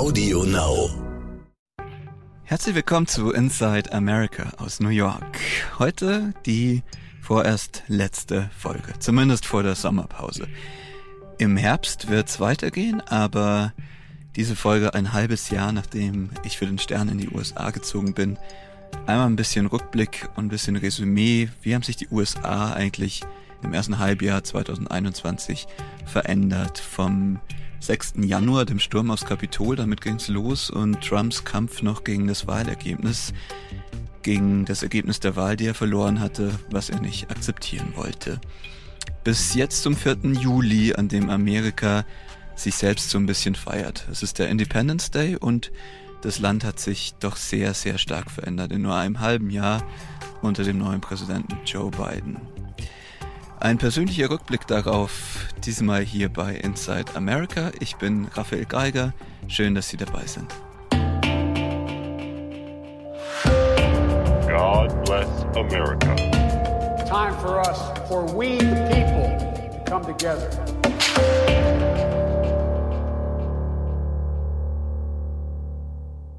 Audio Now. Herzlich willkommen zu Inside America aus New York. Heute die vorerst letzte Folge, zumindest vor der Sommerpause. Im Herbst wird's weitergehen, aber diese Folge ein halbes Jahr nachdem ich für den Stern in die USA gezogen bin. Einmal ein bisschen Rückblick und ein bisschen Resümee. Wie haben sich die USA eigentlich im ersten Halbjahr 2021 verändert? Vom 6. Januar, dem Sturm aufs Kapitol, damit ging's los und Trumps Kampf noch gegen das Wahlergebnis, gegen das Ergebnis der Wahl, die er verloren hatte, was er nicht akzeptieren wollte. Bis jetzt zum 4. Juli, an dem Amerika sich selbst so ein bisschen feiert. Es ist der Independence Day und das Land hat sich doch sehr, sehr stark verändert in nur einem halben Jahr unter dem neuen Präsidenten Joe Biden. Ein persönlicher Rückblick darauf, diesmal hier bei Inside America. Ich bin Raphael Geiger. Schön, dass Sie dabei sind. God bless America. Time for us, for we the people, to come together.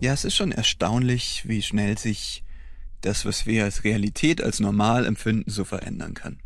Ja, es ist schon erstaunlich, wie schnell sich das, was wir als Realität, als normal empfinden, so verändern kann.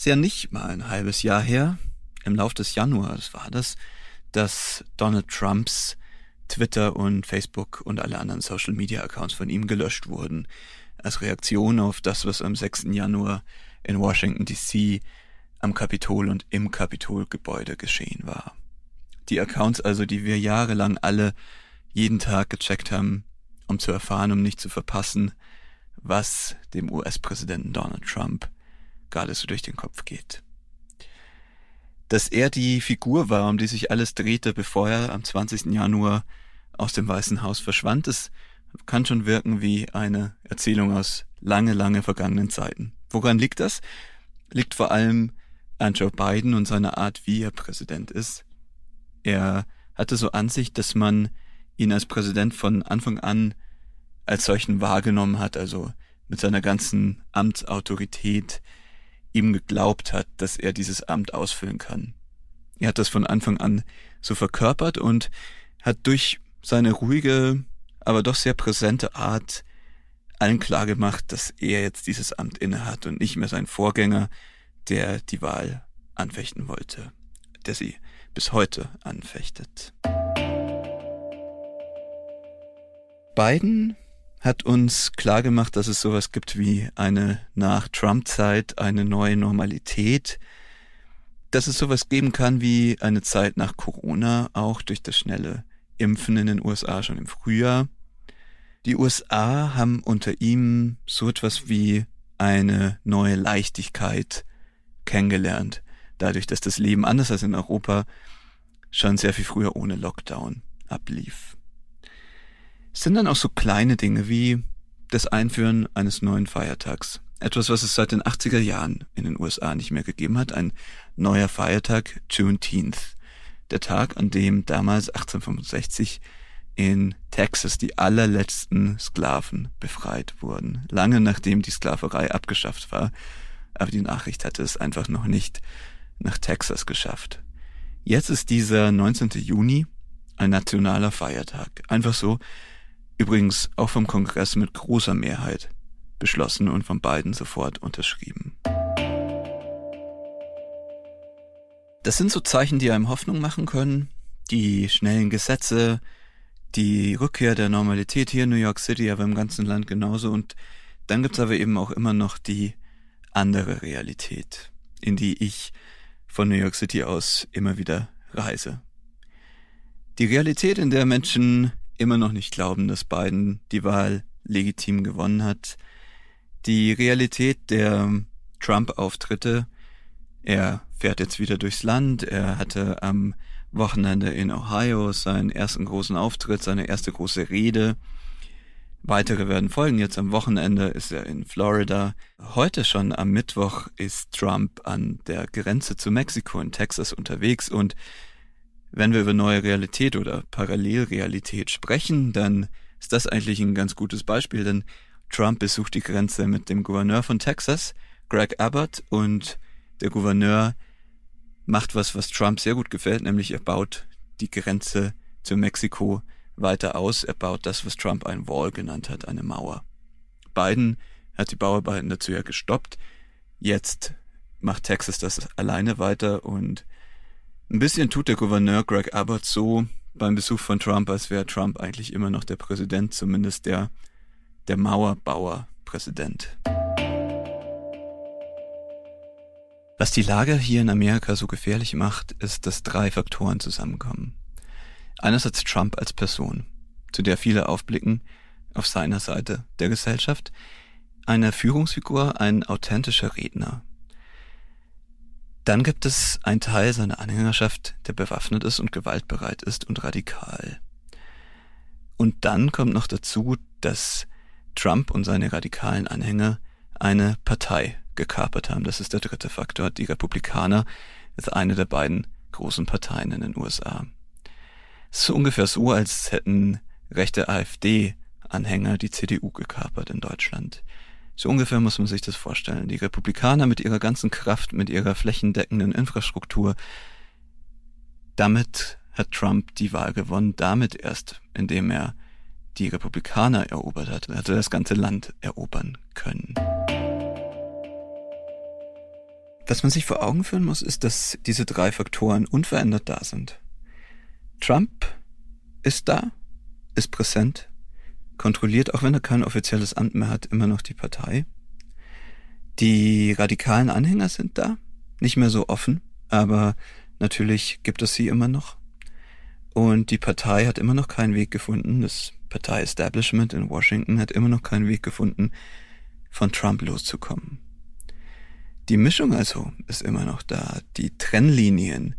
Ist ja nicht mal ein halbes Jahr her, im Lauf des Januars war das, dass Donald Trumps Twitter und Facebook und alle anderen Social Media Accounts von ihm gelöscht wurden, als Reaktion auf das, was am 6. Januar in Washington DC am Kapitol und im Kapitolgebäude geschehen war. Die Accounts also, die wir jahrelang alle jeden Tag gecheckt haben, um zu erfahren, um nicht zu verpassen, was dem US-Präsidenten Donald Trump gerade so durch den Kopf geht. Dass er die Figur war, um die sich alles drehte, bevor er am 20. Januar aus dem Weißen Haus verschwand, das kann schon wirken wie eine Erzählung aus lange, lange vergangenen Zeiten. Woran liegt das? Liegt vor allem an Joe Biden und seiner Art, wie er Präsident ist. Er hatte so Ansicht, dass man ihn als Präsident von Anfang an als solchen wahrgenommen hat, also mit seiner ganzen Amtsautorität, ihm geglaubt hat, dass er dieses Amt ausfüllen kann. Er hat das von Anfang an so verkörpert und hat durch seine ruhige, aber doch sehr präsente Art allen klargemacht, dass er jetzt dieses Amt innehat und nicht mehr sein Vorgänger, der die Wahl anfechten wollte, der sie bis heute anfechtet. Biden hat uns klargemacht, dass es sowas gibt wie eine nach Trump-Zeit, eine neue Normalität, dass es sowas geben kann wie eine Zeit nach Corona, auch durch das schnelle Impfen in den USA schon im Frühjahr. Die USA haben unter ihm so etwas wie eine neue Leichtigkeit kennengelernt, dadurch, dass das Leben anders als in Europa schon sehr viel früher ohne Lockdown ablief. Es sind dann auch so kleine Dinge wie das Einführen eines neuen Feiertags. Etwas, was es seit den 80er Jahren in den USA nicht mehr gegeben hat. Ein neuer Feiertag, Juneteenth. Der Tag, an dem damals 1865 in Texas die allerletzten Sklaven befreit wurden. Lange nachdem die Sklaverei abgeschafft war. Aber die Nachricht hatte es einfach noch nicht nach Texas geschafft. Jetzt ist dieser 19. Juni ein nationaler Feiertag. Einfach so, Übrigens auch vom Kongress mit großer Mehrheit beschlossen und von beiden sofort unterschrieben. Das sind so Zeichen, die einem Hoffnung machen können. Die schnellen Gesetze, die Rückkehr der Normalität hier in New York City, aber im ganzen Land genauso. Und dann gibt's aber eben auch immer noch die andere Realität, in die ich von New York City aus immer wieder reise. Die Realität, in der Menschen immer noch nicht glauben, dass Biden die Wahl legitim gewonnen hat. Die Realität der Trump-Auftritte, er fährt jetzt wieder durchs Land, er hatte am Wochenende in Ohio seinen ersten großen Auftritt, seine erste große Rede. Weitere werden folgen. Jetzt am Wochenende ist er in Florida. Heute schon am Mittwoch ist Trump an der Grenze zu Mexiko in Texas unterwegs und wenn wir über neue Realität oder Parallelrealität sprechen, dann ist das eigentlich ein ganz gutes Beispiel, denn Trump besucht die Grenze mit dem Gouverneur von Texas, Greg Abbott, und der Gouverneur macht was, was Trump sehr gut gefällt, nämlich er baut die Grenze zu Mexiko weiter aus. Er baut das, was Trump ein Wall genannt hat, eine Mauer. Biden hat die Bauarbeiten dazu ja gestoppt. Jetzt macht Texas das alleine weiter und ein bisschen tut der Gouverneur Greg Abbott so beim Besuch von Trump, als wäre Trump eigentlich immer noch der Präsident, zumindest der, der Mauerbauer-Präsident. Was die Lage hier in Amerika so gefährlich macht, ist, dass drei Faktoren zusammenkommen. Einerseits Trump als Person, zu der viele aufblicken, auf seiner Seite der Gesellschaft, eine Führungsfigur, ein authentischer Redner. Dann gibt es einen Teil seiner Anhängerschaft, der bewaffnet ist und gewaltbereit ist und radikal. Und dann kommt noch dazu, dass Trump und seine radikalen Anhänger eine Partei gekapert haben. Das ist der dritte Faktor. Die Republikaner ist eine der beiden großen Parteien in den USA. Es ist ungefähr so, als hätten rechte AfD-Anhänger die CDU gekapert in Deutschland. So ungefähr muss man sich das vorstellen. Die Republikaner mit ihrer ganzen Kraft, mit ihrer flächendeckenden Infrastruktur, damit hat Trump die Wahl gewonnen, damit erst, indem er die Republikaner erobert hat, er hatte das ganze Land erobern können. Was man sich vor Augen führen muss, ist, dass diese drei Faktoren unverändert da sind. Trump ist da, ist präsent, kontrolliert, auch wenn er kein offizielles Amt mehr hat, immer noch die Partei. Die radikalen Anhänger sind da, nicht mehr so offen, aber natürlich gibt es sie immer noch. Und die Partei hat immer noch keinen Weg gefunden, das Partei-Establishment in Washington hat immer noch keinen Weg gefunden, von Trump loszukommen. Die Mischung also ist immer noch da. Die Trennlinien,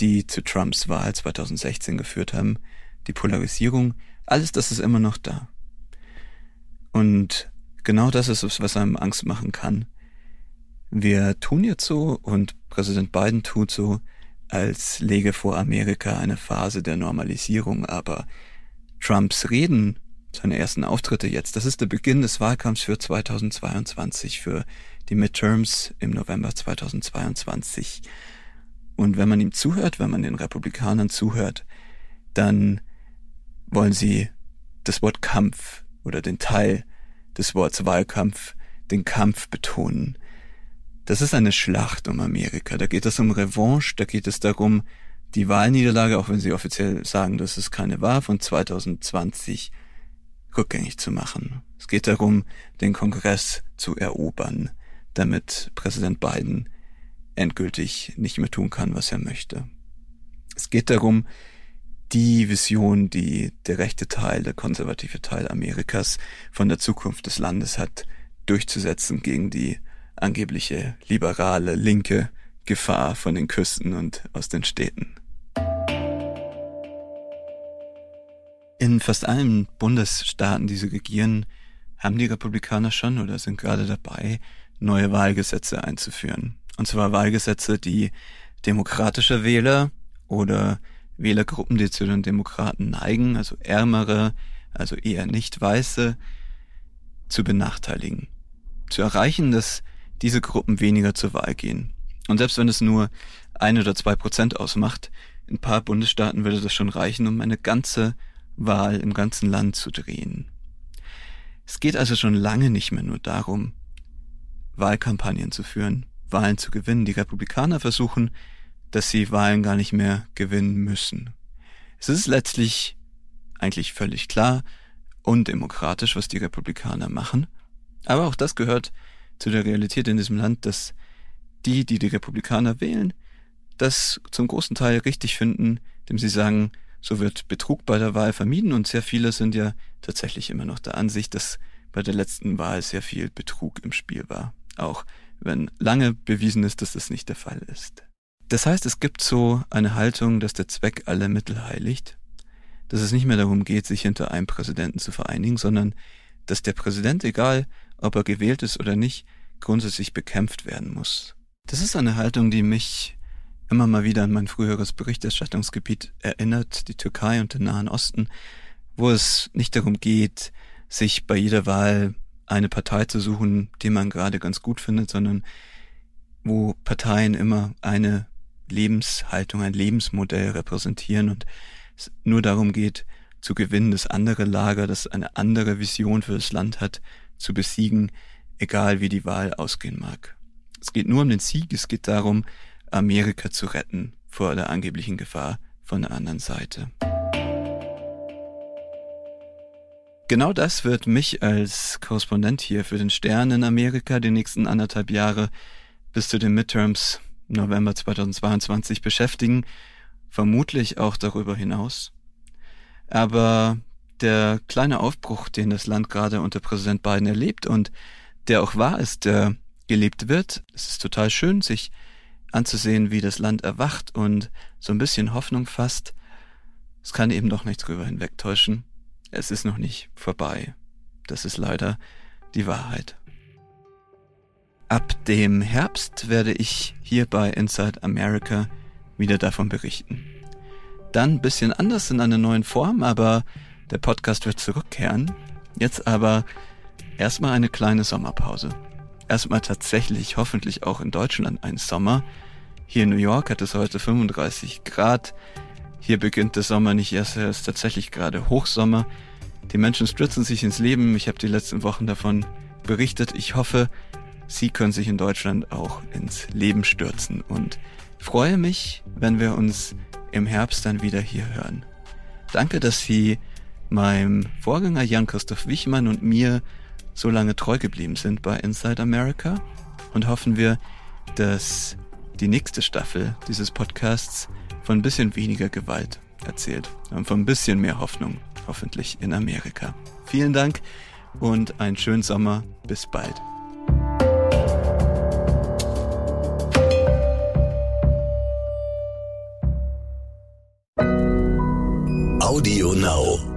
die zu Trumps Wahl 2016 geführt haben, die Polarisierung, alles das ist immer noch da. Und genau das ist es, was einem Angst machen kann. Wir tun jetzt so und Präsident Biden tut so, als lege vor Amerika eine Phase der Normalisierung, aber Trumps Reden, seine ersten Auftritte jetzt, das ist der Beginn des Wahlkampfs für 2022, für die Midterms im November 2022. Und wenn man ihm zuhört, wenn man den Republikanern zuhört, dann wollen sie das Wort Kampf oder den Teil des Wortes Wahlkampf, den Kampf betonen. Das ist eine Schlacht um Amerika. Da geht es um Revanche, da geht es darum, die Wahlniederlage, auch wenn sie offiziell sagen, dass es keine war, von 2020 rückgängig zu machen. Es geht darum, den Kongress zu erobern, damit Präsident Biden endgültig nicht mehr tun kann, was er möchte. Es geht darum, die Vision, die der rechte Teil, der konservative Teil Amerikas von der Zukunft des Landes hat, durchzusetzen gegen die angebliche liberale, linke Gefahr von den Küsten und aus den Städten. In fast allen Bundesstaaten, die sie regieren, haben die Republikaner schon oder sind gerade dabei, neue Wahlgesetze einzuführen. Und zwar Wahlgesetze, die demokratische Wähler oder Wählergruppen, die zu den Demokraten neigen, also ärmere, also eher nicht weiße, zu benachteiligen. Zu erreichen, dass diese Gruppen weniger zur Wahl gehen. Und selbst wenn es nur ein oder zwei Prozent ausmacht, in ein paar Bundesstaaten würde das schon reichen, um eine ganze Wahl im ganzen Land zu drehen. Es geht also schon lange nicht mehr nur darum, Wahlkampagnen zu führen, Wahlen zu gewinnen. Die Republikaner versuchen, dass sie Wahlen gar nicht mehr gewinnen müssen. Es ist letztlich eigentlich völlig klar und demokratisch, was die Republikaner machen. Aber auch das gehört zu der Realität in diesem Land, dass die, die die Republikaner wählen, das zum großen Teil richtig finden, indem sie sagen, so wird Betrug bei der Wahl vermieden und sehr viele sind ja tatsächlich immer noch der Ansicht, dass bei der letzten Wahl sehr viel Betrug im Spiel war. Auch wenn lange bewiesen ist, dass das nicht der Fall ist. Das heißt, es gibt so eine Haltung, dass der Zweck alle Mittel heiligt, dass es nicht mehr darum geht, sich hinter einem Präsidenten zu vereinigen, sondern dass der Präsident, egal ob er gewählt ist oder nicht, grundsätzlich bekämpft werden muss. Das ist eine Haltung, die mich immer mal wieder an mein früheres Berichterstattungsgebiet erinnert, die Türkei und den Nahen Osten, wo es nicht darum geht, sich bei jeder Wahl eine Partei zu suchen, die man gerade ganz gut findet, sondern wo Parteien immer eine Lebenshaltung, ein Lebensmodell repräsentieren und es nur darum geht, zu gewinnen, das andere Lager, das eine andere Vision für das Land hat, zu besiegen, egal wie die Wahl ausgehen mag. Es geht nur um den Sieg, es geht darum, Amerika zu retten vor der angeblichen Gefahr von der anderen Seite. Genau das wird mich als Korrespondent hier für den Stern in Amerika die nächsten anderthalb Jahre bis zu den Midterms November 2022 beschäftigen, vermutlich auch darüber hinaus. Aber der kleine Aufbruch, den das Land gerade unter Präsident Biden erlebt und der auch wahr ist, der gelebt wird, es ist total schön, sich anzusehen, wie das Land erwacht und so ein bisschen Hoffnung fasst. Es kann eben doch nicht drüber hinwegtäuschen. Es ist noch nicht vorbei. Das ist leider die Wahrheit. Ab dem Herbst werde ich hier bei Inside America wieder davon berichten. Dann ein bisschen anders in einer neuen Form, aber der Podcast wird zurückkehren. Jetzt aber erstmal eine kleine Sommerpause. Erstmal tatsächlich hoffentlich auch in Deutschland ein Sommer. Hier in New York hat es heute 35 Grad. Hier beginnt der Sommer nicht erst, er ist tatsächlich gerade Hochsommer. Die Menschen stürzen sich ins Leben. Ich habe die letzten Wochen davon berichtet. Ich hoffe, Sie können sich in Deutschland auch ins Leben stürzen und freue mich, wenn wir uns im Herbst dann wieder hier hören. Danke, dass Sie meinem Vorgänger Jan-Christoph Wichmann und mir so lange treu geblieben sind bei Inside America und hoffen wir, dass die nächste Staffel dieses Podcasts von ein bisschen weniger Gewalt erzählt und von ein bisschen mehr Hoffnung, hoffentlich in Amerika. Vielen Dank und einen schönen Sommer. Bis bald. Audio Now.